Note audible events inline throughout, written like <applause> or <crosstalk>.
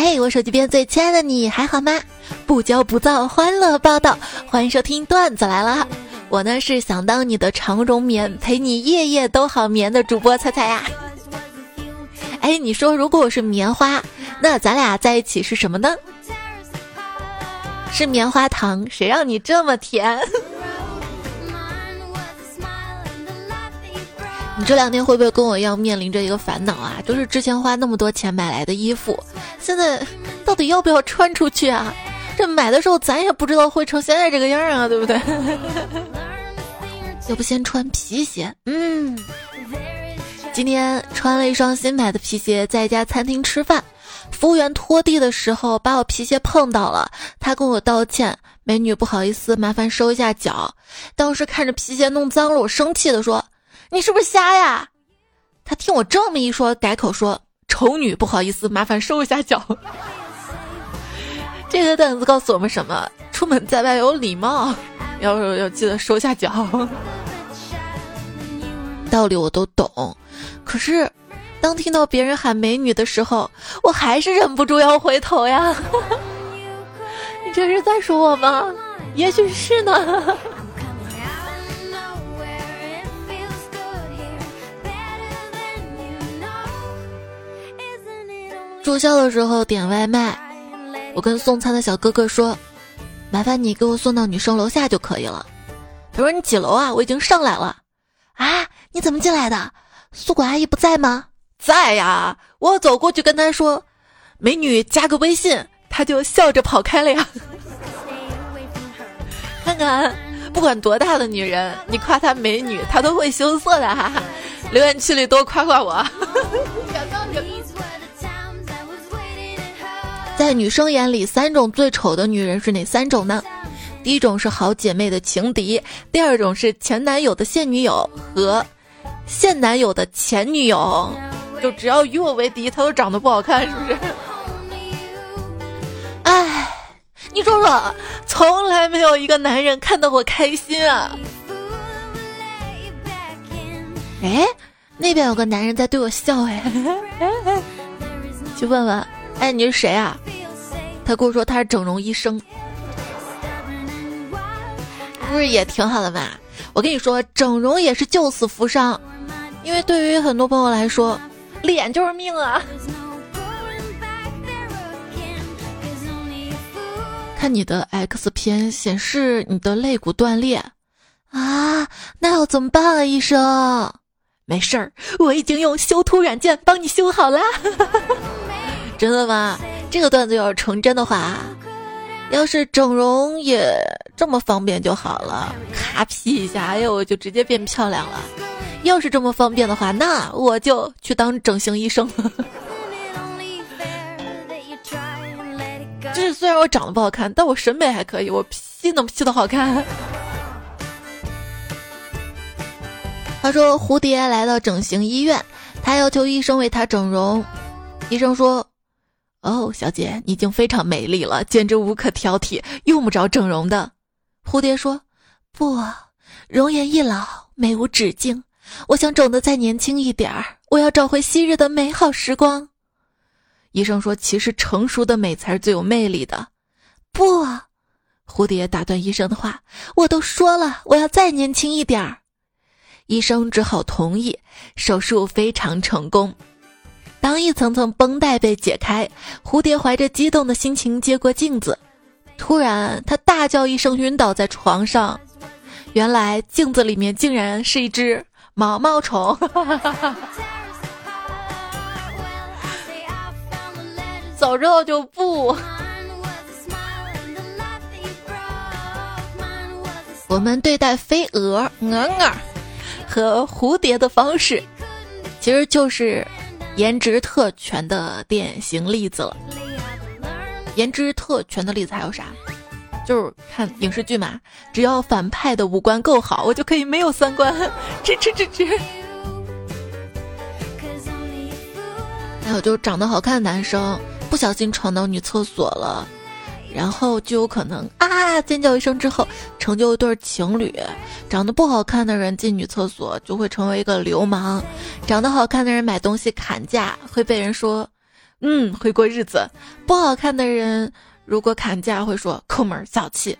哎，我手机边最亲爱的你还好吗？不骄不躁，欢乐报道，欢迎收听段子来了。我呢是想当你的长绒棉，陪你夜夜都好眠的主播彩彩呀。哎，你说如果我是棉花，那咱俩在一起是什么呢？是棉花糖，谁让你这么甜？你这两天会不会跟我一样面临着一个烦恼啊？就是之前花那么多钱买来的衣服，现在到底要不要穿出去啊？这买的时候咱也不知道会成现在这个样啊，对不对？<laughs> 要不先穿皮鞋？嗯，今天穿了一双新买的皮鞋，在一家餐厅吃饭，服务员拖地的时候把我皮鞋碰到了，他跟我道歉，美女不好意思，麻烦收一下脚。当时看着皮鞋弄脏了，我生气的说。你是不是瞎呀？他听我这么一说，改口说：“丑女，不好意思，麻烦收一下脚。<laughs> ”这个段子告诉我们什么？出门在外有礼貌，要要记得收下脚。道理我都懂，可是当听到别人喊美女的时候，我还是忍不住要回头呀。<laughs> 你这是在说我吗？也许是呢。住校的时候点外卖，我跟送餐的小哥哥说：“麻烦你给我送到女生楼下就可以了。”他说：“你几楼啊？我已经上来了。”啊，你怎么进来的？宿管阿姨不在吗？在呀，我走过去跟她说：“美女，加个微信。”她就笑着跑开了呀。<laughs> 看看，不管多大的女人，你夸她美女，她都会羞涩的。哈哈，留言区里多夸夸我。<laughs> 在女生眼里，三种最丑的女人是哪三种呢？第一种是好姐妹的情敌，第二种是前男友的现女友和现男友的前女友。就只要与我为敌，他都长得不好看，是不是？哎，你说说，从来没有一个男人看到我开心啊！哎，那边有个男人在对我笑，哎，<laughs> 去问问。哎，你是谁啊？他跟我说他是整容医生，不是也挺好的吗？我跟你说，整容也是救死扶伤，因为对于很多朋友来说，脸就是命啊。<laughs> 看你的 X 片显示你的肋骨断裂啊，那要怎么办啊，医生？没事儿，我已经用修图软件帮你修好啦。<laughs> 真的吗？这个段子要是成真的话，要是整容也这么方便就好了，咔 P 一下，哎呦，我就直接变漂亮了。要是这么方便的话，那我就去当整形医生了。<laughs> 就是虽然我长得不好看，但我审美还可以，我 P 能 P 的好看。他说蝴蝶来到整形医院，他要求医生为他整容，医生说。哦，小姐，你已经非常美丽了，简直无可挑剔，用不着整容的。蝴蝶说：“不，容颜易老，美无止境。我想整得再年轻一点儿，我要找回昔日的美好时光。”医生说：“其实成熟的美才是最有魅力的。”不，蝴蝶打断医生的话：“我都说了，我要再年轻一点儿。”医生只好同意，手术非常成功。当一层层绷带被解开，蝴蝶怀着激动的心情接过镜子，突然他大叫一声，晕倒在床上。原来镜子里面竟然是一只毛毛虫。早知道就不。我们对待飞蛾、鹅鹅和蝴蝶的方式，其实就是。颜值特权的典型例子了。颜值特权的例子还有啥？就是看影视剧嘛，只要反派的五官够好，我就可以没有三观，支持支持。还有就是长得好看的男生不小心闯到女厕所了。然后就有可能啊尖叫一声之后成就一对情侣，长得不好看的人进女厕所就会成为一个流氓，长得好看的人买东西砍价会被人说嗯，会过日子。不好看的人如果砍价会说抠门小气，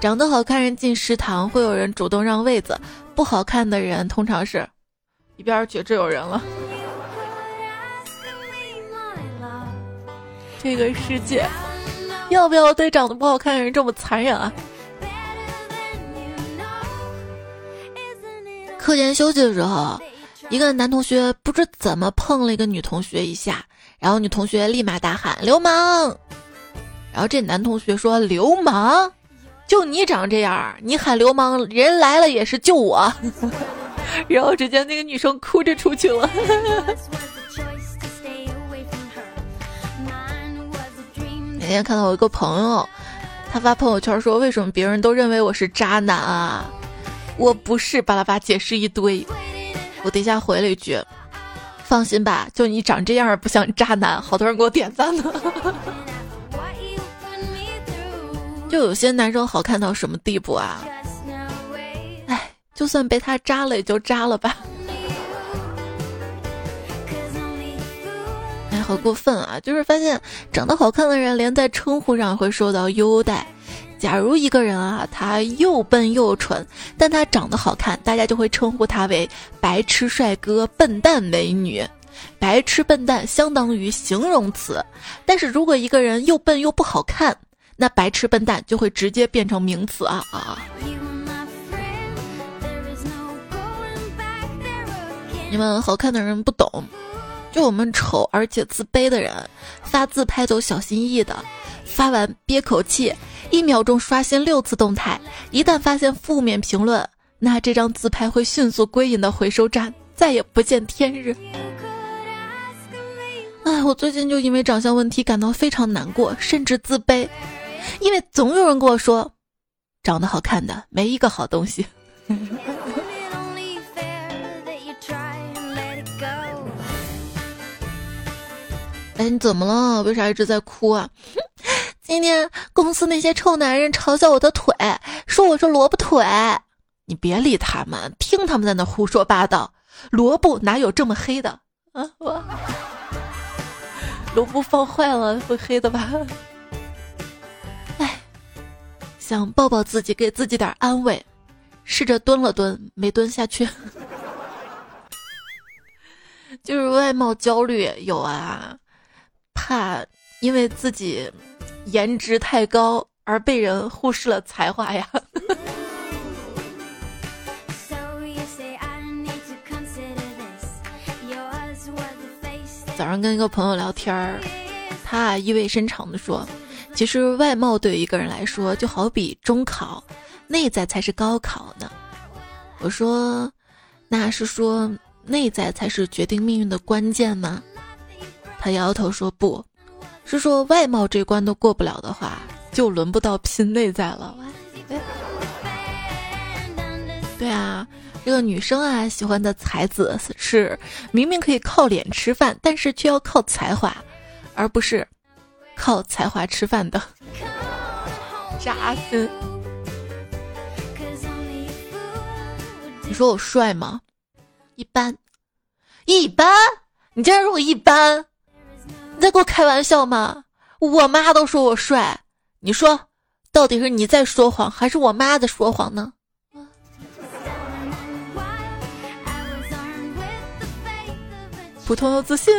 长得好看人进食堂会有人主动让位子，不好看的人通常是一边去，这有人了。这个世界要不要对长得不好看的人这么残忍啊？课间休息的时候，一个男同学不知怎么碰了一个女同学一下，然后女同学立马大喊“流氓”，然后这男同学说：“流氓，就你长这样，你喊流氓，人来了也是救我。<laughs> ”然后只见那个女生哭着出去了。那天看到我一个朋友，他发朋友圈说：“为什么别人都认为我是渣男啊？我不是。”巴拉巴解释一堆，我底下回了一句：“放心吧，就你长这样不像渣男。”好多人给我点赞呢。<laughs> 就有些男生好看到什么地步啊？哎，就算被他渣了，也就渣了吧。好过分啊！就是发现长得好看的人，连在称呼上会受到优待。假如一个人啊，他又笨又蠢，但他长得好看，大家就会称呼他为白痴帅哥、笨蛋美女。白痴笨蛋相当于形容词，但是如果一个人又笨又不好看，那白痴笨蛋就会直接变成名词啊啊！你们好看的人不懂。就我们丑而且自卑的人，发自拍都小心翼翼的，发完憋口气，一秒钟刷新六次动态。一旦发现负面评论，那这张自拍会迅速归隐到回收站，再也不见天日。哎，我最近就因为长相问题感到非常难过，甚至自卑，因为总有人跟我说，长得好看的没一个好东西。哎，你怎么了？为啥一直在哭啊？<laughs> 今天公司那些臭男人嘲笑我的腿，说我是萝卜腿。你别理他们，听他们在那胡说八道。萝卜哪有这么黑的啊？我萝卜放坏了会黑的吧？<laughs> 哎，想抱抱自己，给自己点安慰，试着蹲了蹲，没蹲下去。<laughs> 就是外貌焦虑有啊。怕因为自己颜值太高而被人忽视了才华呀。<laughs> 早上跟一个朋友聊天儿，他意味深长地说：“其实外貌对于一个人来说，就好比中考，内在才是高考呢。”我说：“那是说内在才是决定命运的关键吗？”他摇摇头说：“不是说外貌这关都过不了的话，就轮不到拼内在了。”对啊，这个女生啊喜欢的才子是明明可以靠脸吃饭，但是却要靠才华，而不是靠才华吃饭的。扎心。你说我帅吗？一般，一般。你竟然说我一般？你在跟我开玩笑吗？我妈都说我帅，你说到底是你在说谎，还是我妈在说谎呢？普通又自信。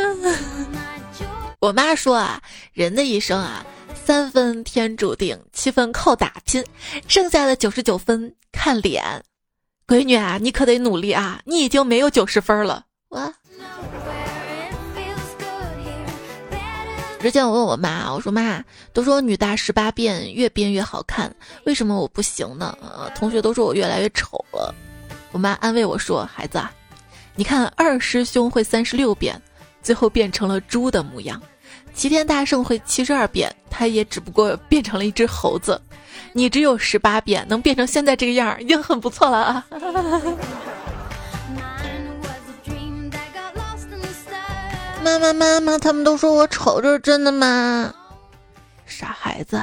<laughs> 我妈说啊，人的一生啊，三分天注定，七分靠打拼，剩下的九十九分看脸。闺女啊，你可得努力啊，你已经没有九十分了。我。之前我问我妈，我说妈，都说女大十八变，越变越好看，为什么我不行呢？同学都说我越来越丑了。我妈安慰我说，孩子啊，你看二师兄会三十六变，最后变成了猪的模样；齐天大圣会七十二变，他也只不过变成了一只猴子。你只有十八变，能变成现在这个样，已经很不错了啊。<laughs> 妈妈，妈妈，他们都说我丑，这是真的吗？傻孩子，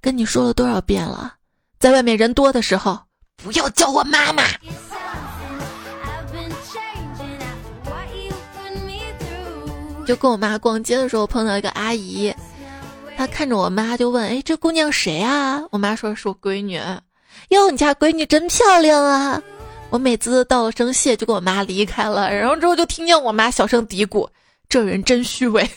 跟你说了多少遍了，在外面人多的时候不要叫我妈妈。就跟我妈逛街的时候碰到一个阿姨，她看着我妈就问：“哎，这姑娘谁啊？”我妈说：“是我闺女。”哟，你家闺女真漂亮啊！我美滋滋道了声谢，就跟我妈离开了。然后之后就听见我妈小声嘀咕：“这人真虚伪。”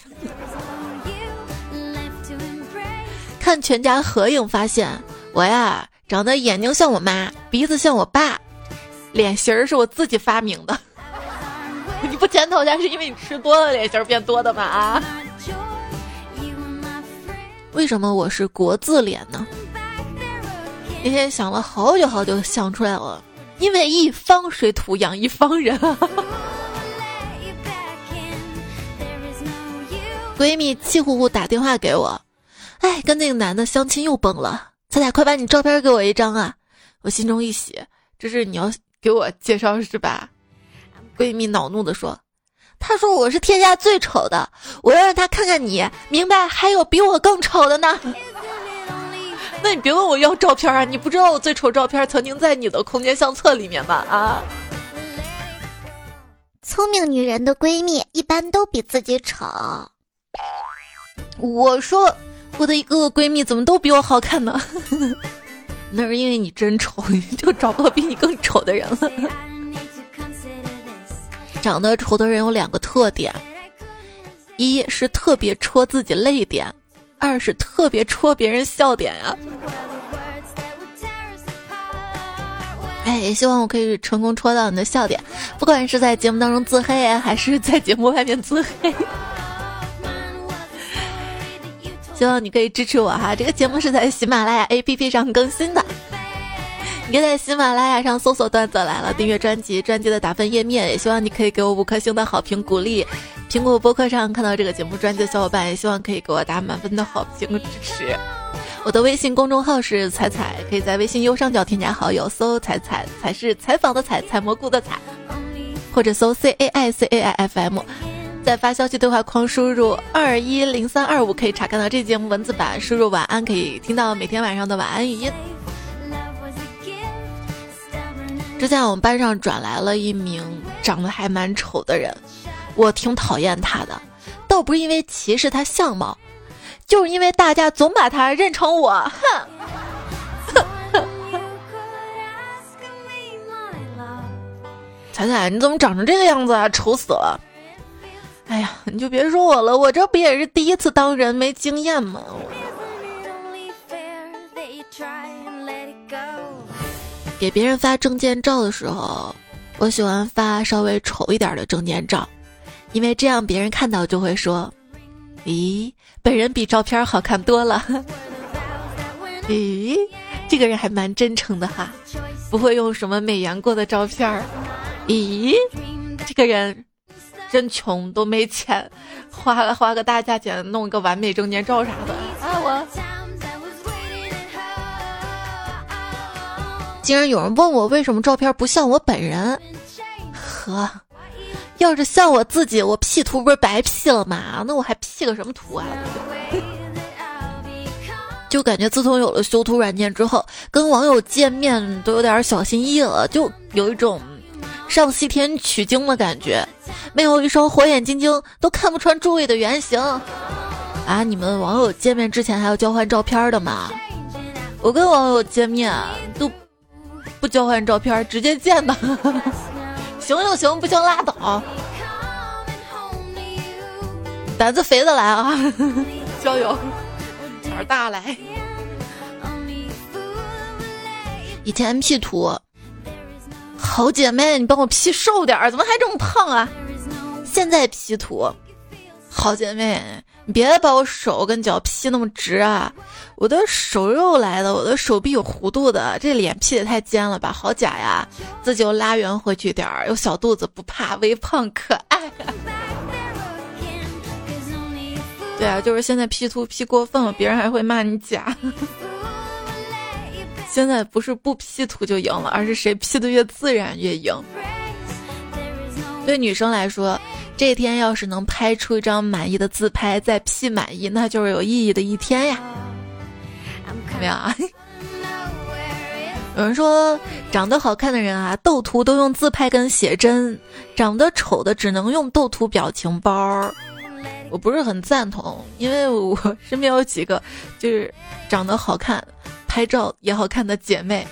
看全家合影，发现我呀长得眼睛像我妈，鼻子像我爸，脸型儿是我自己发明的。你不检讨一下，是因为你吃多了脸型变多的吗？啊？为什么我是国字脸呢？那天想了好久好久，想出来了，因为一方水土养一方人。闺蜜气呼呼打电话给我，哎，跟那个男的相亲又崩了。彩彩，快把你照片给我一张啊！我心中一喜，这是你要给我介绍是吧？闺蜜恼怒的说：“他说我是天下最丑的，我要让他看看你，明白？还有比我更丑的呢。那你别问我要照片啊！你不知道我最丑照片曾经在你的空间相册里面吧？啊！聪明女人的闺蜜一般都比自己丑。我说我的一个个闺蜜怎么都比我好看呢？<laughs> 那是因为你真丑，你就找不到比你更丑的人了。”长得丑的人有两个特点，一是特别戳自己泪点，二是特别戳别人笑点呀。哎，也希望我可以成功戳到你的笑点，不管是在节目当中自黑，还是在节目外面自黑。希望你可以支持我哈，这个节目是在喜马拉雅 APP 上更新的。你可以在喜马拉雅上搜索“段子来了”，订阅专辑，专辑的打分页面。也希望你可以给我五颗星的好评鼓励。苹果播客上看到这个节目专辑的小伙伴，也希望可以给我打满分的好评支持。我的微信公众号是彩彩，可以在微信右上角添加好友，搜“彩彩”，才是采访的采，采蘑菇的采，或者搜 “c a i c a i f m”，在发消息对话框输入二一零三二五，可以查看到这节目文字版。输入晚安，可以听到每天晚上的晚安语音。之前我们班上转来了一名长得还蛮丑的人，我挺讨厌他的，倒不是因为歧视他相貌，就是因为大家总把他认成我，哼！彩彩，你怎么长成这个样子啊？丑死了！哎呀，你就别说我了，我这不也是第一次当人，没经验吗？给别人发证件照的时候，我喜欢发稍微丑一点的证件照，因为这样别人看到就会说：“咦，本人比照片好看多了。<laughs> ”咦，这个人还蛮真诚的哈，不会用什么美颜过的照片。咦，这个人真穷，都没钱，花了花个大价钱弄一个完美证件照啥的啊我。竟然有人问我为什么照片不像我本人？呵，要是像我自己，我 P 图不是白 P 了吗？那我还 P 个什么图啊？<laughs> 就感觉自从有了修图软件之后，跟网友见面都有点小心翼翼了，就有一种上西天取经的感觉，没有一双火眼金睛都看不穿诸位的原形啊！你们网友见面之前还要交换照片的吗？我跟网友见面都。不交换照片，直接见的，<laughs> 行就行，不行拉倒。胆子肥的来啊，<laughs> 交友胆儿大来。以前 P 图，好姐妹，你帮我 P 瘦点儿，怎么还这么胖啊？现在 P 图，好姐妹。你别把我手跟脚 P 那么直啊！我的手肉来的，我的手臂有弧度的，这脸 P 的太尖了吧，好假呀！自己又拉圆回去点儿，有小肚子不怕，微胖可爱。<laughs> 对啊，就是现在 P 图 P 过分了，别人还会骂你假。现在不是不 P 图就赢了，而是谁 P 的越自然越赢。对女生来说。这天要是能拍出一张满意的自拍，再 P 满意，那就是有意义的一天呀！怎么样啊？有人说，长得好看的人啊，斗图都用自拍跟写真；长得丑的只能用斗图表情包。我不是很赞同，因为我身边有几个就是长得好看、拍照也好看的姐妹，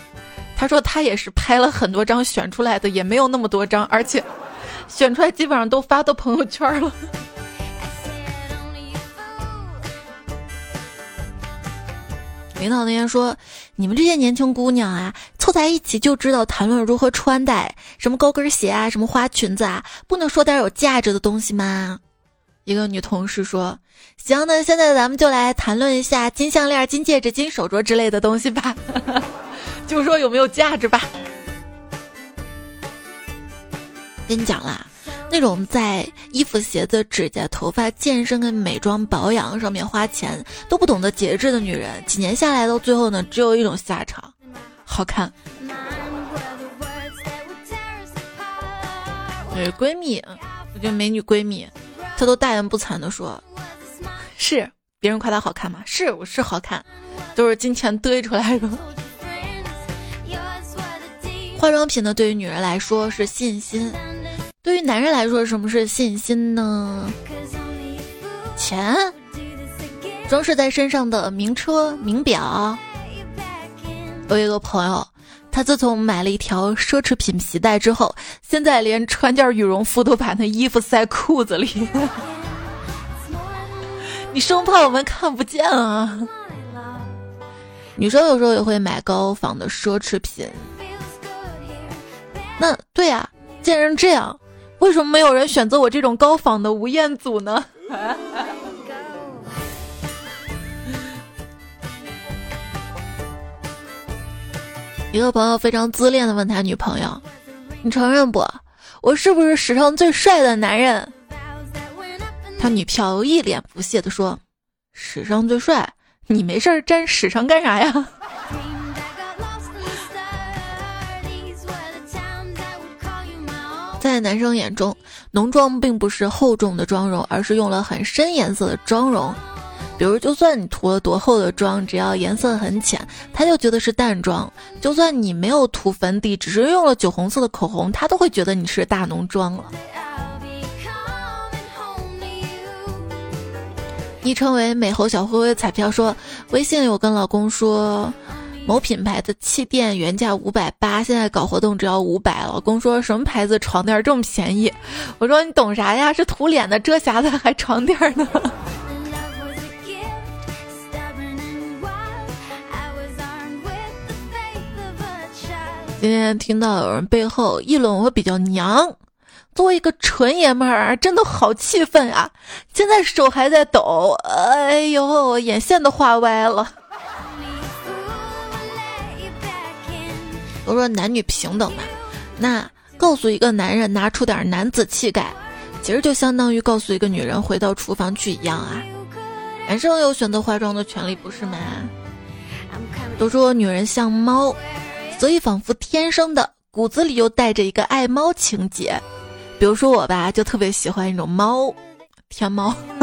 她说她也是拍了很多张选出来的，也没有那么多张，而且选出来基本上都发到朋友圈了。<laughs> 领导那天说：“你们这些年轻姑娘啊，凑在一起就知道谈论如何穿戴，什么高跟鞋啊，什么花裙子啊，不能说点有价值的东西吗？”一个女同事说：“行，那现在咱们就来谈论一下金项链、金戒指、金手镯之类的东西吧，<laughs> 就说有没有价值吧。”跟你讲啦。那种在衣服、鞋子、指甲、头发、健身跟美妆保养上面花钱都不懂得节制的女人，几年下来到最后呢，只有一种下场，好看。女闺蜜，我觉得美女闺蜜，他都大言不惭的说：“是别人夸她好看吗？是，我是好看，都是金钱堆出来的。”化妆品呢，对于女人来说是信心。对于男人来说，什么是信心呢？钱，装饰在身上的名车、名表。我有一个朋友，他自从买了一条奢侈品皮带之后，现在连穿件羽绒服都把那衣服塞裤子里。<laughs> 你生怕我们看不见啊？女生有时候也会买高仿的奢侈品。那对呀，既然这样。为什么没有人选择我这种高仿的吴彦祖呢？<laughs> 一个朋友非常自恋的问他女朋友：“你承认不？我是不是史上最帅的男人？”他女票一脸不屑的说：“史上最帅？你没事儿沾史上干啥呀？” <laughs> 在男生眼中，浓妆并不是厚重的妆容，而是用了很深颜色的妆容。比如，就算你涂了多厚的妆，只要颜色很浅，他就觉得是淡妆；就算你没有涂粉底，只是用了酒红色的口红，他都会觉得你是大浓妆了。昵称为美猴小灰灰彩票说，微信有跟老公说。某品牌的气垫原价五百八，现在搞活动只要五百。老公说什么牌子床垫这么便宜？我说你懂啥呀？是涂脸的、遮瑕的，还床垫呢？今天听到有人背后议论我比较娘，作为一个纯爷们儿，真的好气愤啊！现在手还在抖，哎呦，眼线都画歪了。都说男女平等嘛，那告诉一个男人拿出点男子气概，其实就相当于告诉一个女人回到厨房去一样啊。男生有选择化妆的权利，不是吗？都说女人像猫，所以仿佛天生的骨子里又带着一个爱猫情节。比如说我吧，就特别喜欢一种猫，天猫。<laughs>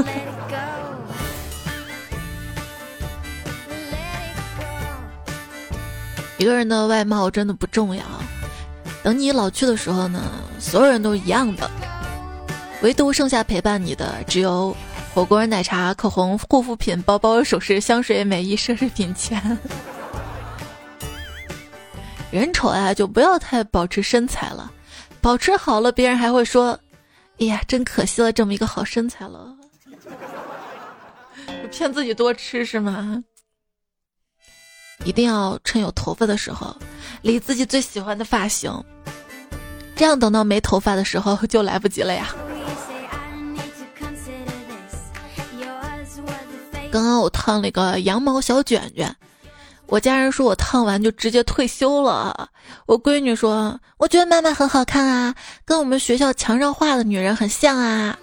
一个人的外貌真的不重要，等你老去的时候呢，所有人都一样的，唯独剩下陪伴你的只有火锅、奶茶、口红、护肤品、包包、首饰、香水、美衣、奢侈品钱。人丑啊，就不要太保持身材了，保持好了，别人还会说：“哎呀，真可惜了，这么一个好身材了。<laughs> ”骗自己多吃是吗？一定要趁有头发的时候，理自己最喜欢的发型，这样等到没头发的时候就来不及了呀。刚刚我烫了一个羊毛小卷卷，我家人说我烫完就直接退休了。我闺女说，我觉得妈妈很好看啊，跟我们学校墙上画的女人很像啊。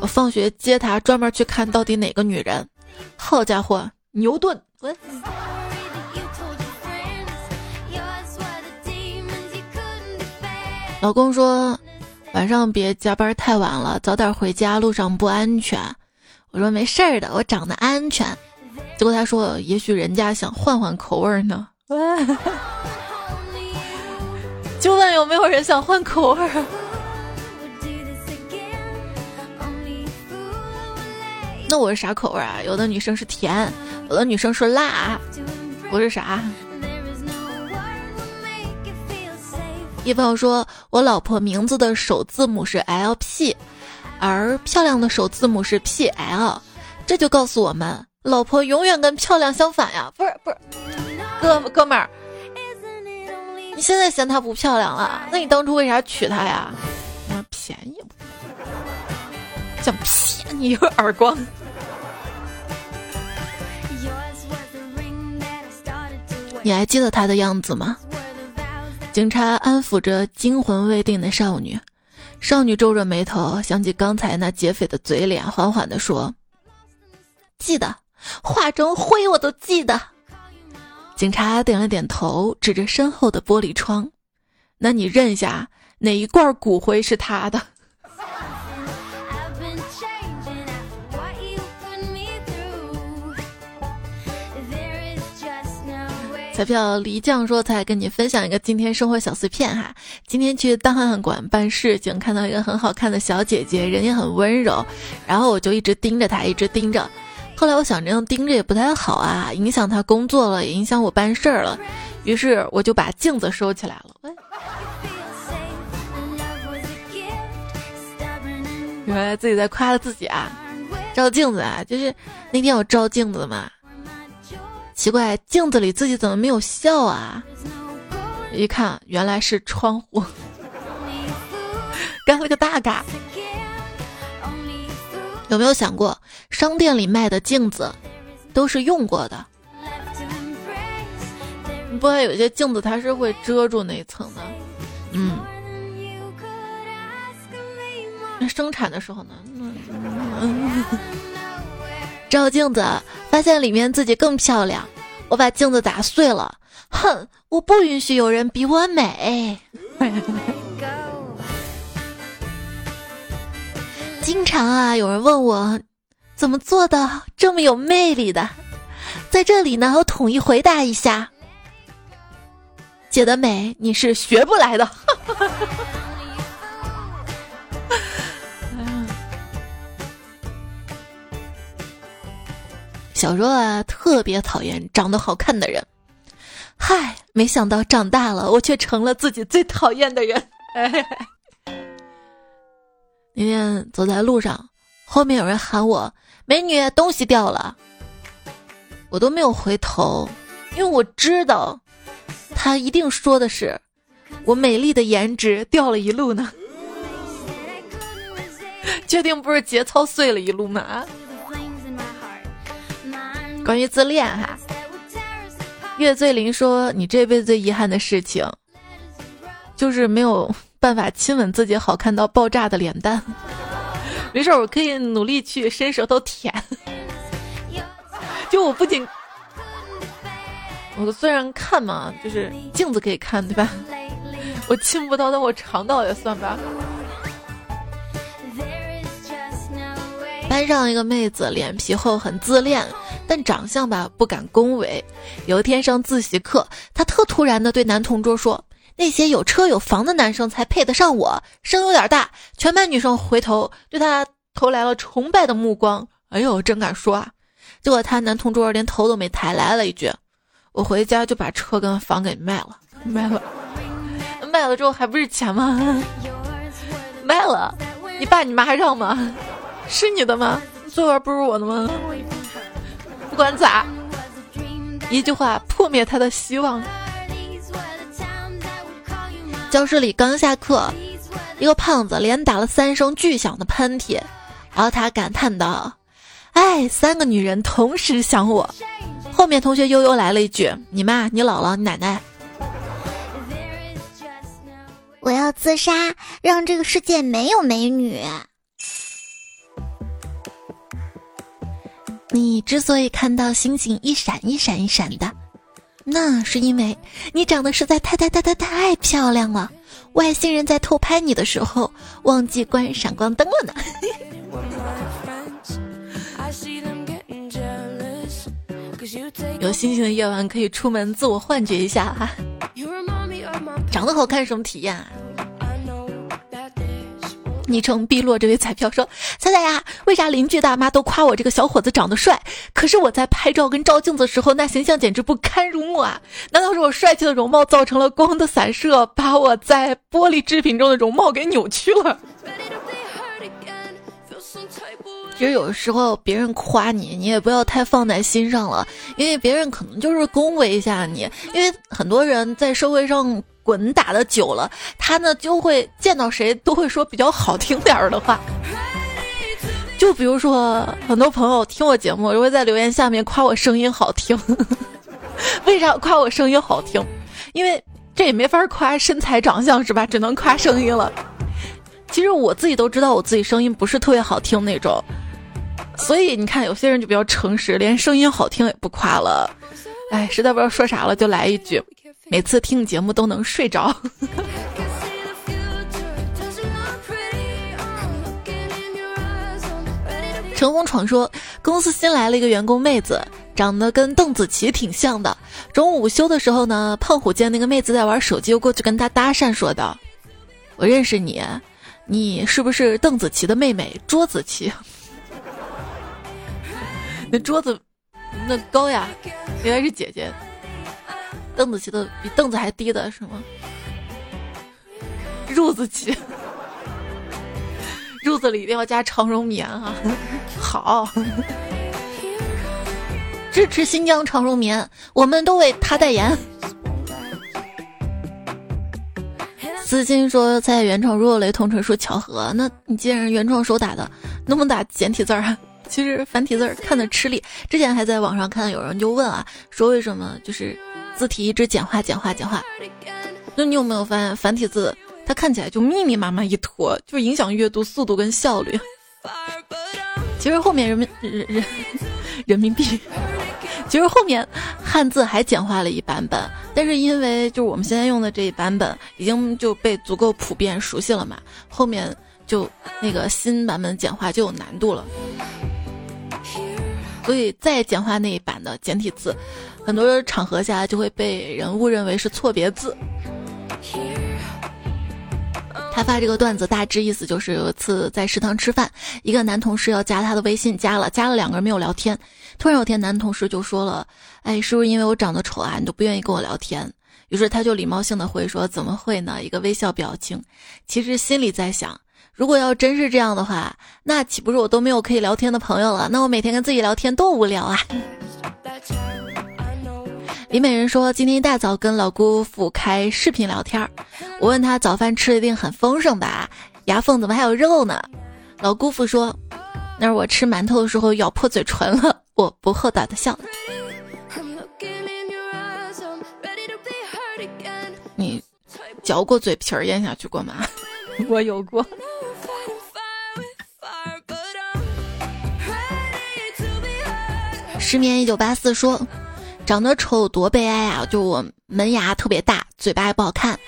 我放学接她，专门去看到底哪个女人。好家伙，牛顿。滚！老公说晚上别加班太晚了，早点回家，路上不安全。我说没事儿的，我长得安全。结果他说，也许人家想换换口味呢。<laughs> 就问有没有人想换口味？那我是啥口味啊？有的女生是甜，有的女生是辣，我是啥？一朋友说，我老婆名字的首字母是 L P，而漂亮的首字母是 P L，这就告诉我们，老婆永远跟漂亮相反呀！不是不是，哥哥们儿，你现在嫌她不漂亮了，那你当初为啥娶她呀？便宜？想骗你一个耳光。你还记得他的样子吗？警察安抚着惊魂未定的少女，少女皱着眉头，想起刚才那劫匪的嘴脸，缓缓地说：“记得，化妆灰我都记得。”警察点了点头，指着身后的玻璃窗：“那你认一下哪一罐骨灰是他的？”彩票离酱说：“才跟你分享一个今天生活小碎片哈。今天去档案馆办事情，看到一个很好看的小姐姐，人也很温柔，然后我就一直盯着她，一直盯着。后来我想这样盯着也不太好啊，影响他工作了，也影响我办事儿了。于是我就把镜子收起来了。原来自己在夸自己啊，照镜子啊，就是那天我照镜子嘛。”奇怪，镜子里自己怎么没有笑啊？一看，原来是窗户，干了个大嘎。有没有想过，商店里卖的镜子都是用过的？不然有些镜子它是会遮住那一层的。嗯，那生产的时候呢？照镜子，发现里面自己更漂亮。我把镜子打碎了，哼！我不允许有人比我美。<laughs> 经常啊，有人问我怎么做的这么有魅力的，在这里呢，我统一回答一下：姐的美你是学不来的。<laughs> 小时候啊，特别讨厌长得好看的人，嗨，没想到长大了，我却成了自己最讨厌的人。<laughs> 那天走在路上，后面有人喊我：“美女，东西掉了。”我都没有回头，因为我知道，他一定说的是我美丽的颜值掉了一路呢。<laughs> 确定不是节操碎了一路吗？关于自恋哈，岳醉林说：“你这辈子最遗憾的事情，就是没有办法亲吻自己好看到爆炸的脸蛋。<laughs> 没事，我可以努力去伸舌头舔。就我不仅，我虽然看嘛，就是镜子可以看，对吧？我亲不到，但我尝到也算吧。班上一个妹子，脸皮厚，很自恋。”但长相吧不敢恭维。有一天上自习课，她特突然的对男同桌说：“那些有车有房的男生才配得上我，声有点大。”全班女生回头对他投来了崇拜的目光。哎呦，真敢说啊！结果他男同桌连头都没抬，来了一句：“我回家就把车跟房给卖了，<laughs> 卖了，卖了之后还不是钱吗？卖了，你爸你妈还让吗？是你的吗？作文不是我的吗？”不管咋，一句话破灭他的希望。教室里刚下课，一个胖子连打了三声巨响的喷嚏，然后他感叹道：“哎，三个女人同时想我。”后面同学悠悠来了一句：“你妈、你姥姥、你奶奶。”我要自杀，让这个世界没有美女。你之所以看到星星一闪一闪一闪的，那是因为你长得实在太太太太太漂亮了。外星人在偷拍你的时候忘记关闪光灯了呢。<laughs> 有星星的夜晚可以出门自我幻觉一下哈。长得好看什么体验啊？昵称碧落这位彩票说：“彩彩呀，为啥邻居大妈都夸我这个小伙子长得帅，可是我在拍照跟照镜子的时候，那形象简直不堪入目啊？难道是我帅气的容貌造成了光的散射，把我在玻璃制品中的容貌给扭曲了？”其 <laughs> 实有的时候别人夸你，你也不要太放在心上了，因为别人可能就是恭维一下你。因为很多人在社会上滚打的久了，他呢就会见到谁都会说比较好听点儿的话。<laughs> 就比如说，很多朋友听我节目，就会在留言下面夸我声音好听。<laughs> 为啥夸我声音好听？因为这也没法夸身材长相是吧？只能夸声音了。其实我自己都知道，我自己声音不是特别好听那种。所以你看，有些人就比较诚实，连声音好听也不夸了。哎，实在不知道说啥了，就来一句：每次听节目都能睡着。<laughs> <laughs> 陈红闯说，公司新来了一个员工妹子，长得跟邓紫棋挺像的。中午午休的时候呢，胖虎见那个妹子在玩手机，又过去跟她搭讪，说道：“我认识你，你是不是邓紫棋的妹妹卓子棋？” <laughs> 那桌子那高呀，原来是姐姐。邓紫棋的比凳子还低的是吗？褥子棋，褥子里一定要加长绒棉啊。好，支持新疆长绒棉，我们都为他代言。私信说在原创如有雷同纯属巧合，那你既然原创手打的，能不能打简体字啊？其实繁体字儿看的吃力，之前还在网上看到有人就问啊，说为什么就是字体一直简化简化简化？那你有没有发现繁体字它看起来就密密麻麻一坨，就影响阅读速度跟效率？其实后面人民人人人民币，其实后面汉字还简化了一版本，但是因为就是我们现在用的这一版本已经就被足够普遍熟悉了嘛，后面就那个新版本简化就有难度了。所以再简化那一版的简体字，很多场合下就会被人误认为是错别字。他发这个段子大致意思就是：有一次在食堂吃饭，一个男同事要加他的微信，加了，加了两个人没有聊天。突然有天，男同事就说了：“哎，是不是因为我长得丑啊，你都不愿意跟我聊天？”于是他就礼貌性的回说：“怎么会呢？”一个微笑表情，其实心里在想。如果要真是这样的话，那岂不是我都没有可以聊天的朋友了？那我每天跟自己聊天多无聊啊！李美人说，今天一大早跟老姑父开视频聊天，我问他早饭吃的一定很丰盛吧？牙缝怎么还有肉呢？老姑父说，那是我吃馒头的时候咬破嘴唇了。我不厚道的笑。你嚼过嘴皮儿咽下去过吗？<laughs> 我有过。失眠一九八四说：“长得丑多悲哀啊！就我门牙特别大，嘴巴也不好看。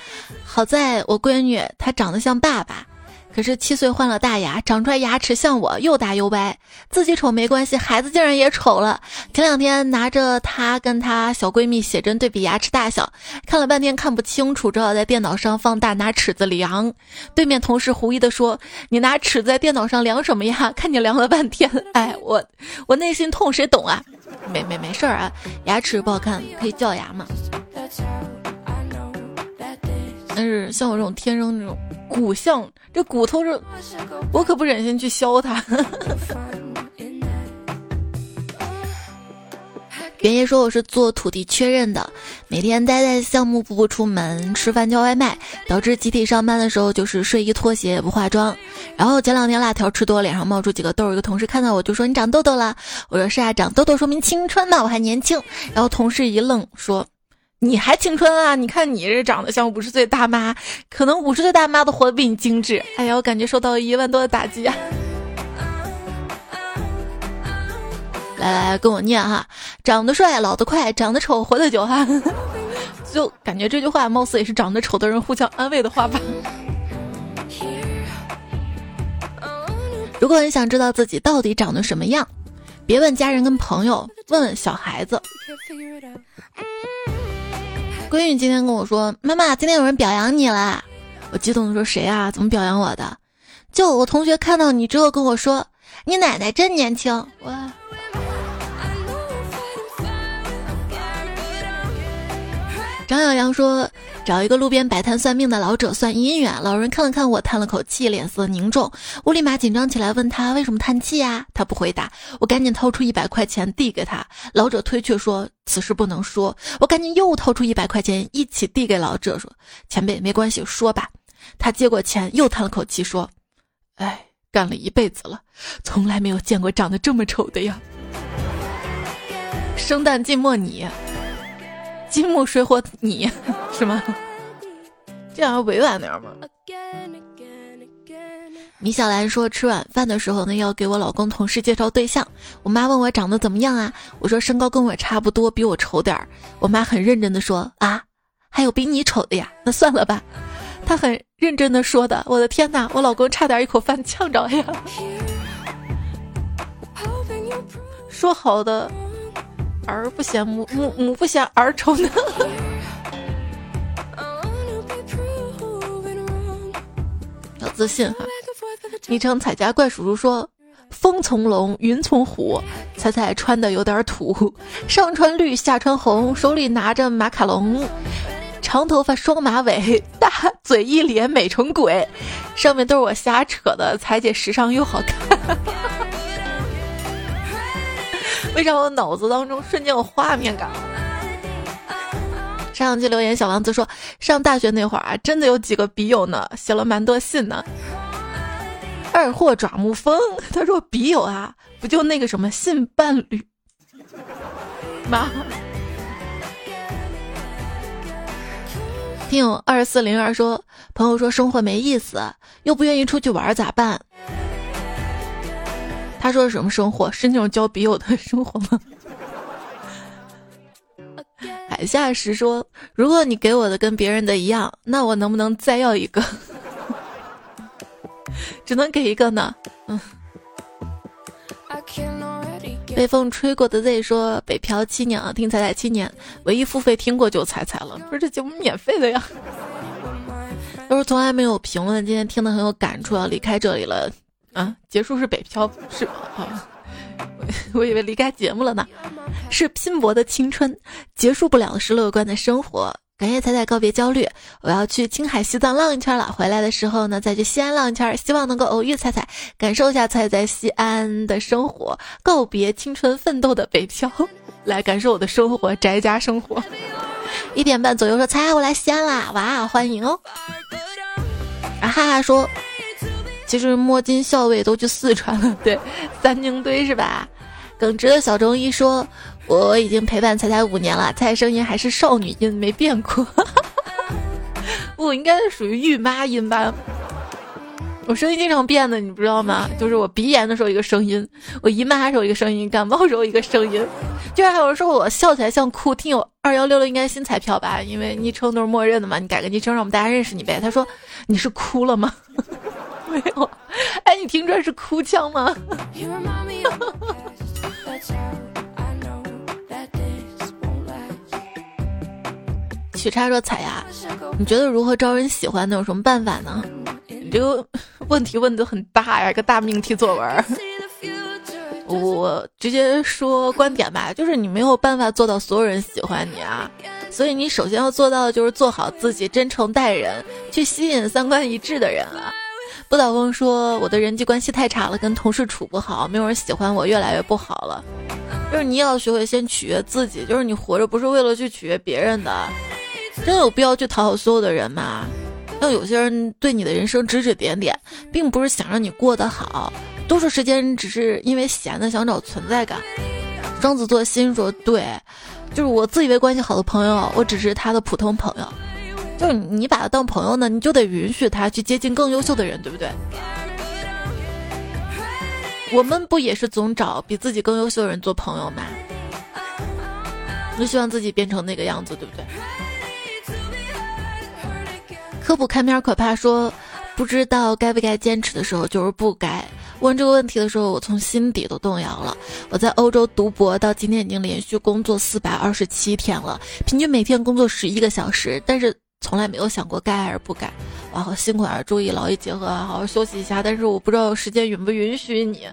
好在我闺女她长得像爸爸。”可是七岁换了大牙，长出来牙齿像我，又大又歪。自己丑没关系，孩子竟然也丑了。前两天拿着她跟她小闺蜜写真对比牙齿大小，看了半天看不清楚，只好在电脑上放大拿尺子量。对面同事狐疑的说：“你拿尺子在电脑上量什么呀？看你量了半天。”哎，<laughs> 我我内心痛，谁懂啊？没没没事儿啊，牙齿不好看可以叫牙嘛。但是像我这种天生这种骨相。这骨头这，我可不忍心去削它。<laughs> 原爷说我是做土地确认的，每天待在项目部不出门，吃饭叫外卖，导致集体上班的时候就是睡衣拖鞋也不化妆。然后前两天辣条吃多，脸上冒出几个痘，一个同事看到我就说你长痘痘了，我说是啊，长痘痘说明青春嘛，我还年轻。然后同事一愣说。你还青春啊？你看你这长得像五十岁大妈，可能五十岁大妈都活得比你精致。哎呀，我感觉受到了一万多的打击啊！<laughs> 来来，跟我念哈：长得帅，老得快；长得丑，活得久。哈，<laughs> 就感觉这句话貌似也是长得丑的人互相安慰的话吧。如果你想知道自己到底长得什么样，别问家人跟朋友，问问小孩子。闺女今天跟我说：“妈妈，今天有人表扬你了。”我激动的说：“谁啊？怎么表扬我的？”就我同学看到你之后跟我说：“你奶奶真年轻。”哇！张小阳说：“找一个路边摆摊算命的老者算姻缘。”老人看了看我，叹了口气，脸色凝重。我立马紧张起来，问他为什么叹气呀？他不回答。我赶紧掏出一百块钱递给他。老者推却说：“此事不能说。”我赶紧又掏出一百块钱，一起递给老者，说：“前辈，没关系，说吧。”他接过钱，又叹了口气，说：“哎，干了一辈子了，从来没有见过长得这么丑的呀。”生旦净末你。金木水火你是吗？这样委婉点吗？米小兰说吃晚饭的时候呢，要给我老公同事介绍对象。我妈问我长得怎么样啊？我说身高跟我差不多，比我丑点儿。我妈很认真的说啊，还有比你丑的呀？那算了吧。她很认真的说的。我的天哪，我老公差点一口饭呛着呀。<laughs> 说好的。儿不嫌母母母不嫌儿丑呢。要自信哈！昵称彩家怪叔叔说：“风从龙，云从虎，彩彩穿的有点土，上穿绿，下穿红，手里拿着马卡龙，长头发，双马尾，大嘴一脸美成鬼，上面都是我瞎扯的。彩姐时尚又好看。”为啥我脑子当中瞬间有画面感？上期留言小王子说，上大学那会儿啊，真的有几个笔友呢，写了蛮多信呢。二货爪木风，他说笔友啊，不就那个什么性伴侣吗？听友二四零二说，朋友说生活没意思，又不愿意出去玩，咋办？他说什么生活是那种交笔友的生活吗？海下时说，如果你给我的跟别人的一样，那我能不能再要一个？<laughs> 只能给一个呢。嗯。被风吹过的 Z 说，北漂七年啊，听彩彩七年，唯一付费听过就彩彩了，不是这节目免费的呀。都是从来没有评论，今天听的很有感触，要离开这里了。啊，结束是北漂是啊，我我以为离开节目了呢。是拼搏的青春，结束不了的是乐观的生活。感谢彩彩告别焦虑，我要去青海、西藏浪一圈了。回来的时候呢，再去西安浪一圈，希望能够偶遇彩彩，感受一下彩彩在西安的生活。告别青春奋斗的北漂，<laughs> 来感受我的生活，宅家生活。一点半左右说彩，我来西安啦！哇，欢迎哦。啊哈哈说。其实摸金校尉都去四川了，<laughs> 对，三星堆是吧？耿直的小中医说：“我已经陪伴彩彩五年了，彩彩声音还是少女音，没变过。<laughs> 我应该是属于御妈音吧？我声音经常变的，你不知道吗？就是我鼻炎的时候一个声音，我姨妈时候一个声音，感冒时候一个声音。居然还有人说我笑起来像哭。听友二幺六六应该新彩票吧？因为昵称都是默认的嘛，你改个昵称让我们大家认识你呗。他说你是哭了吗？” <laughs> 没有，<laughs> 哎，你听出来是哭腔吗？曲叉说彩呀，你觉得如何招人喜欢呢？有什么办法呢？你这个问题问的很大呀，一个大命题作文。我直接说观点吧，就是你没有办法做到所有人喜欢你啊，所以你首先要做到的就是做好自己，真诚待人，去吸引三观一致的人啊。不倒翁说：“我的人际关系太差了，跟同事处不好，没有人喜欢我，越来越不好了。就是你要学会先取悦自己，就是你活着不是为了去取悦别人的，真有必要去讨好所有的人吗？像有些人对你的人生指指点点，并不是想让你过得好，多数时间只是因为闲的想找存在感。”双子座心说：“对，就是我自以为关系好的朋友，我只是他的普通朋友。”就是你把他当朋友呢，你就得允许他去接近更优秀的人，对不对？我们不也是总找比自己更优秀的人做朋友吗？就希望自己变成那个样子，对不对？科普看片可怕，说不知道该不该坚持的时候就是不该。问这个问题的时候，我从心底都动摇了。我在欧洲读博到今天已经连续工作四百二十七天了，平均每天工作十一个小时，但是。从来没有想过该还是不该，哇，好辛苦啊！注意劳逸结合，好好休息一下。但是我不知道时间允不允许你。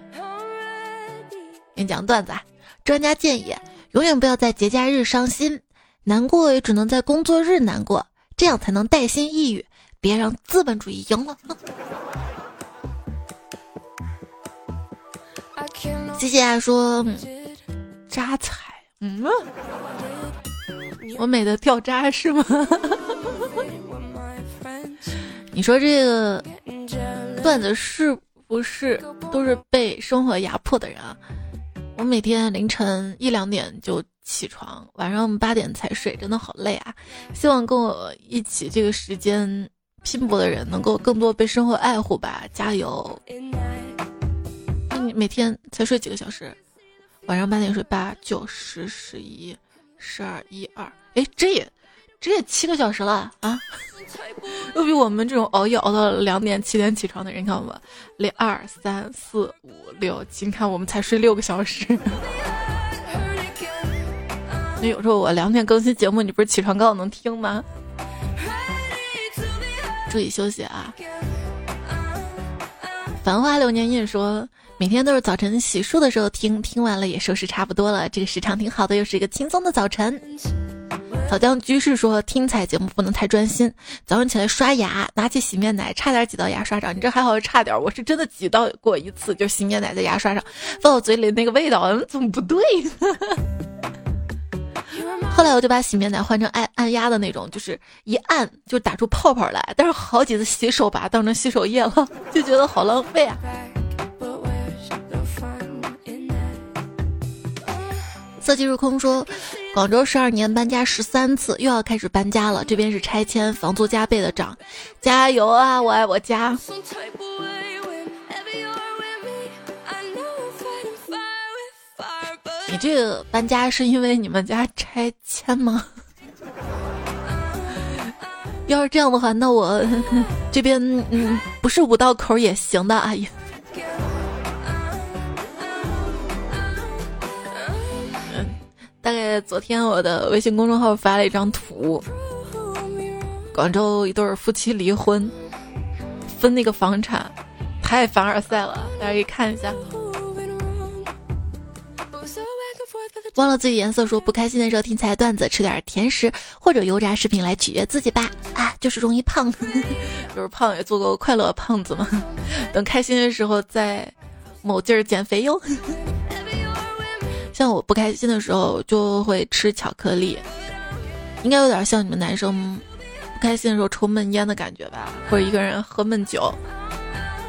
给你讲段子，啊，专家建议永远不要在节假日伤心，难过也只能在工作日难过，这样才能带薪抑郁。别让资本主义赢了。谢谢啊，说渣彩，嗯，<laughs> 我美的掉渣是吗？你说这个段子是不是都是被生活压迫的人啊？我每天凌晨一两点就起床，晚上八点才睡，真的好累啊！希望跟我一起这个时间拼搏的人能够更多被生活爱护吧，加油！那你每天才睡几个小时？晚上八点睡，八九十十一十二一二，哎，这也这也七个小时了啊！<laughs> 又比我们这种熬夜熬到两点、七点起床的人，看我们，零二三四五六七，你看我们才睡六个小时。<laughs> 那有时候我两点更新节目，你不是起床刚好能听吗？注意休息啊！繁花流年印说，每天都是早晨洗漱的时候听，听完了也收拾差不多了，这个时长挺好的，又是一个轻松的早晨。草将居士说：“听彩节目不能太专心，早上起来刷牙，拿起洗面奶，差点挤到牙刷上。你这还好，差点，我是真的挤到过一次，就洗面奶在牙刷上，<laughs> 放我嘴里那个味道，怎么不对？后来我就把洗面奶换成按按压的那种，就是一按就打出泡泡来。但是好几次洗手把它当成洗手液了，就觉得好浪费啊。”色即是空说，广州十二年搬家十三次，又要开始搬家了。这边是拆迁，房租加倍的涨，加油啊！我爱我家。你这个搬家是因为你们家拆迁吗？要是这样的话，那我 <laughs> 这边嗯不是五道口也行的，阿姨。大概昨天我的微信公众号发了一张图，广州一对夫妻离婚，分那个房产，太凡尔赛了，大家可以看一下。忘了自己颜色，说不开心的时候听彩段子，吃点甜食或者油炸食品来取悦自己吧。啊，就是容易胖，<laughs> 就是胖也做个快乐胖子嘛。等开心的时候再某劲儿减肥哟。像我不开心的时候就会吃巧克力，应该有点像你们男生不开心的时候抽闷烟的感觉吧，或者一个人喝闷酒。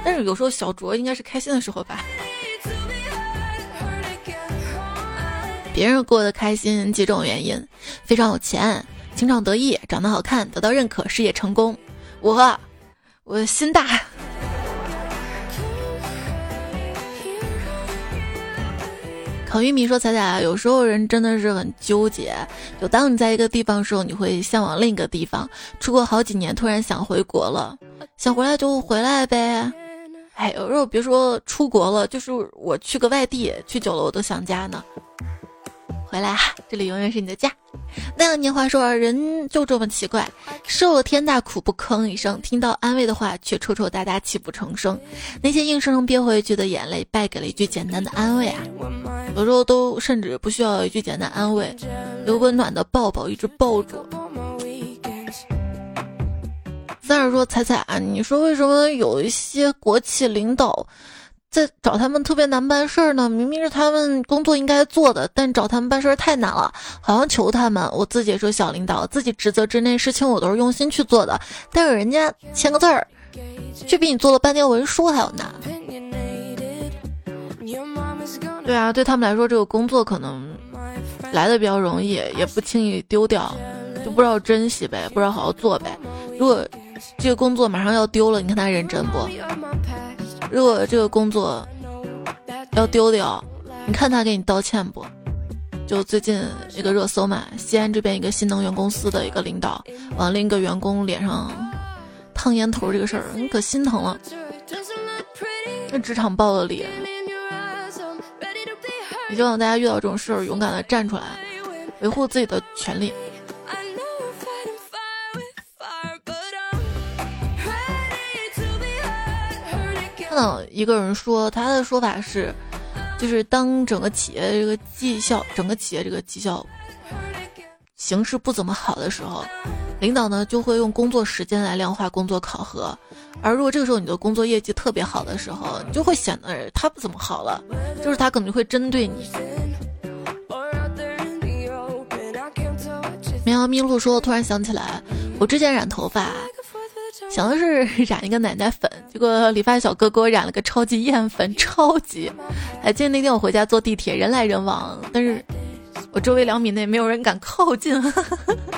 但是有时候小酌应该是开心的时候吧。别人过得开心几种原因：非常有钱、情场得意、长得好看、得到认可、事业成功。我，我心大。烤玉米说：“彩彩，有时候人真的是很纠结。就当你在一个地方的时候，你会向往另一个地方。出国好几年，突然想回国了，想回来就回来呗。哎，有时候别说出国了，就是我去个外地，去久了我都想家呢。”回来哈，这里永远是你的家。那样年华说，人就这么奇怪，受了天大苦不吭一声，听到安慰的话却抽抽搭搭泣不成声。那些硬生生憋回去的眼泪，败给了一句简单的安慰啊。有时候都甚至不需要一句简单安慰，有温暖的抱抱一直抱住。三儿说：“彩彩啊，你说为什么有一些国企领导？”在找他们特别难办事儿呢，明明是他们工作应该做的，但找他们办事儿太难了，好像求他们。我自己也是小领导，自己职责之内事情我都是用心去做的，但是人家签个字儿，却比你做了半天文书还要难。对啊，对他们来说，这个工作可能来的比较容易，也不轻易丢掉，就不知道珍惜呗，不知道好好做呗。如果这个工作马上要丢了，你看他认真不？如果这个工作要丢掉，你看他给你道歉不？就最近一个热搜嘛，西安这边一个新能源公司的一个领导往另一个员工脸上烫烟头这个事儿，你可心疼了。那职场暴力，也希望大家遇到这种事儿，勇敢的站出来，维护自己的权利。看到一个人说，他的说法是，就是当整个企业这个绩效，整个企业这个绩效形势不怎么好的时候，领导呢就会用工作时间来量化工作考核，而如果这个时候你的工作业绩特别好的时候，你就会显得他不怎么好了，就是他可能会针对你。绵羊咪路说：“突然想起来，我之前染头发，想的是 <laughs> 染一个奶奶粉，结果理发小哥给我染了个超级艳粉，超级。还记得那天我回家坐地铁，人来人往，但是我周围两米内没有人敢靠近。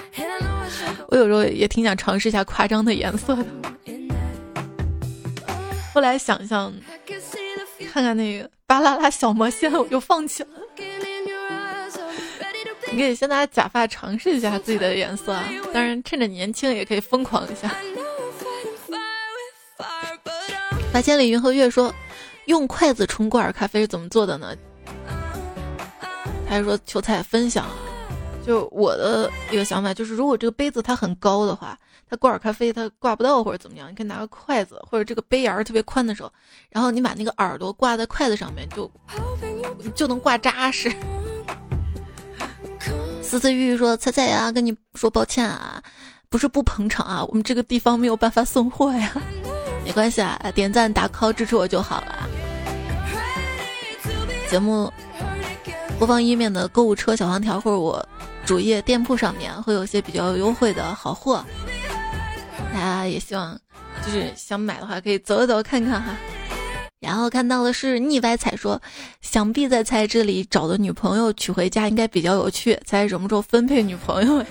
<laughs> 我有时候也挺想尝试一下夸张的颜色的。后来想想，看看那个巴啦啦小魔仙，我就放弃了。”你可以先拿假发尝试一下自己的颜色啊，当然趁着年轻也可以疯狂一下。八千里云和月说，用筷子冲挂耳咖啡是怎么做的呢？他还说求彩分享，就我的一个想法就是，如果这个杯子它很高的话，它挂耳咖啡它挂不到或者怎么样，你可以拿个筷子，或者这个杯沿儿特别宽的时候，然后你把那个耳朵挂在筷子上面，就就能挂扎实。思思玉玉说：“菜菜呀，跟你说抱歉啊，不是不捧场啊，我们这个地方没有办法送货呀，没关系啊，点赞打 call 支持我就好了。”节目播放页面的购物车小黄条或者我主页店铺上面会有些比较优惠的好货，大家也希望就是想买的话可以走一走看看哈。然后看到的是逆歪彩说，想必在猜这里找的女朋友娶回家应该比较有趣，猜什么时候分配女朋友呀？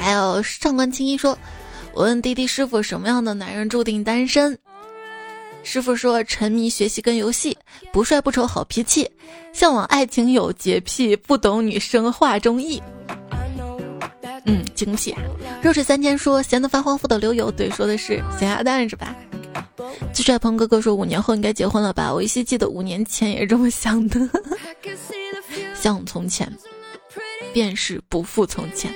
还有上官青衣说，我问滴滴师傅什么样的男人注定单身，师傅说沉迷学习跟游戏，不帅不丑好脾气，向往爱情有洁癖，不懂女生话中意。嗯，精辟。热水三千说闲得发慌，富得流油。对，说的是咸鸭蛋是吧？最帅鹏哥哥说五年后应该结婚了吧？我依稀记得五年前也是这么想的。像 <laughs> 从前，便是不复从前。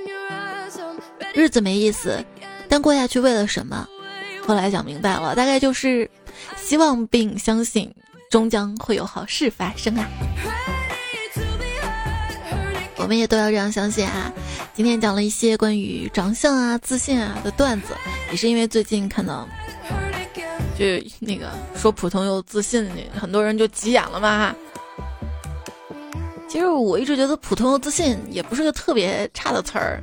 日子没意思，但过下去为了什么？后来想明白了，大概就是希望并相信，终将会有好事发生啊。我们也都要这样相信啊！今天讲了一些关于长相啊、自信啊的段子，也是因为最近看到，就那个说普通又自信，很多人就急眼了嘛哈。其实我一直觉得普通又自信也不是个特别差的词儿，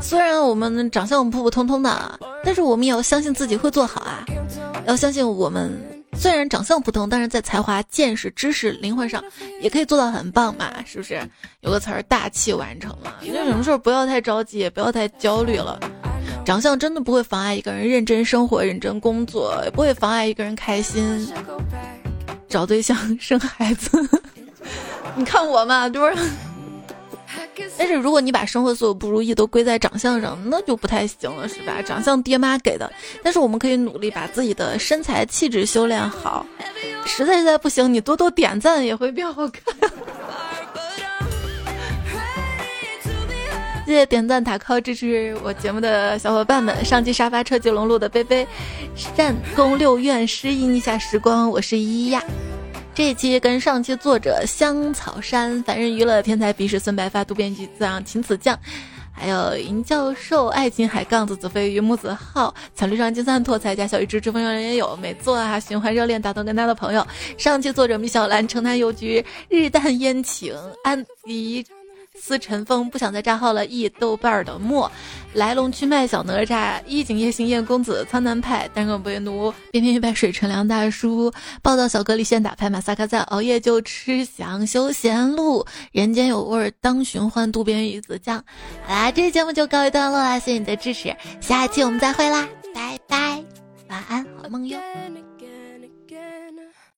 虽然我们长相普普通通的，但是我们也要相信自己会做好啊，要相信我们。虽然长相普通，但是在才华、见识、知识、灵魂上，也可以做到很棒嘛，是不是？有个词儿，大器晚成嘛。就什么事儿不要太着急，也不要太焦虑了。长相真的不会妨碍一个人认真生活、认真工作，也不会妨碍一个人开心、找对象、生孩子。<laughs> 你看我嘛，对不？但是如果你把生活所有不如意都归在长相上，那就不太行了，是吧？长相爹妈给的，但是我们可以努力把自己的身材气质修炼好。实在实在不行，你多多点赞也会变好看。谢谢点赞打 call 支持我节目的小伙伴们，上期沙发车接龙路的杯杯，善宫六院失忆逆下时光，我是依依呀。这一期跟上期作者香草山、凡人娱乐、天才鼻屎、孙白发、渡边菊、自然秦子酱，还有银教授、爱情海杠子、子飞鱼、木子浩、草绿上金三拓才加小鱼之之风人也有美作啊，循环热恋打动跟他的朋友。上期作者米小兰、城南邮局、日淡烟晴、安迪。思尘风不想再炸号了。忆豆瓣儿的墨，来龙去脉小哪吒，衣锦夜行燕公子，苍南派单个不为奴，翩翩一拜水乘凉大叔，暴躁小哥离线打牌，马萨克在熬夜就吃翔休闲路，人间有味当寻欢，渡边鱼子酱。好啦，这期节目就告一段落啦，谢谢你的支持，下期我们再会啦，拜拜，晚安，好梦哟。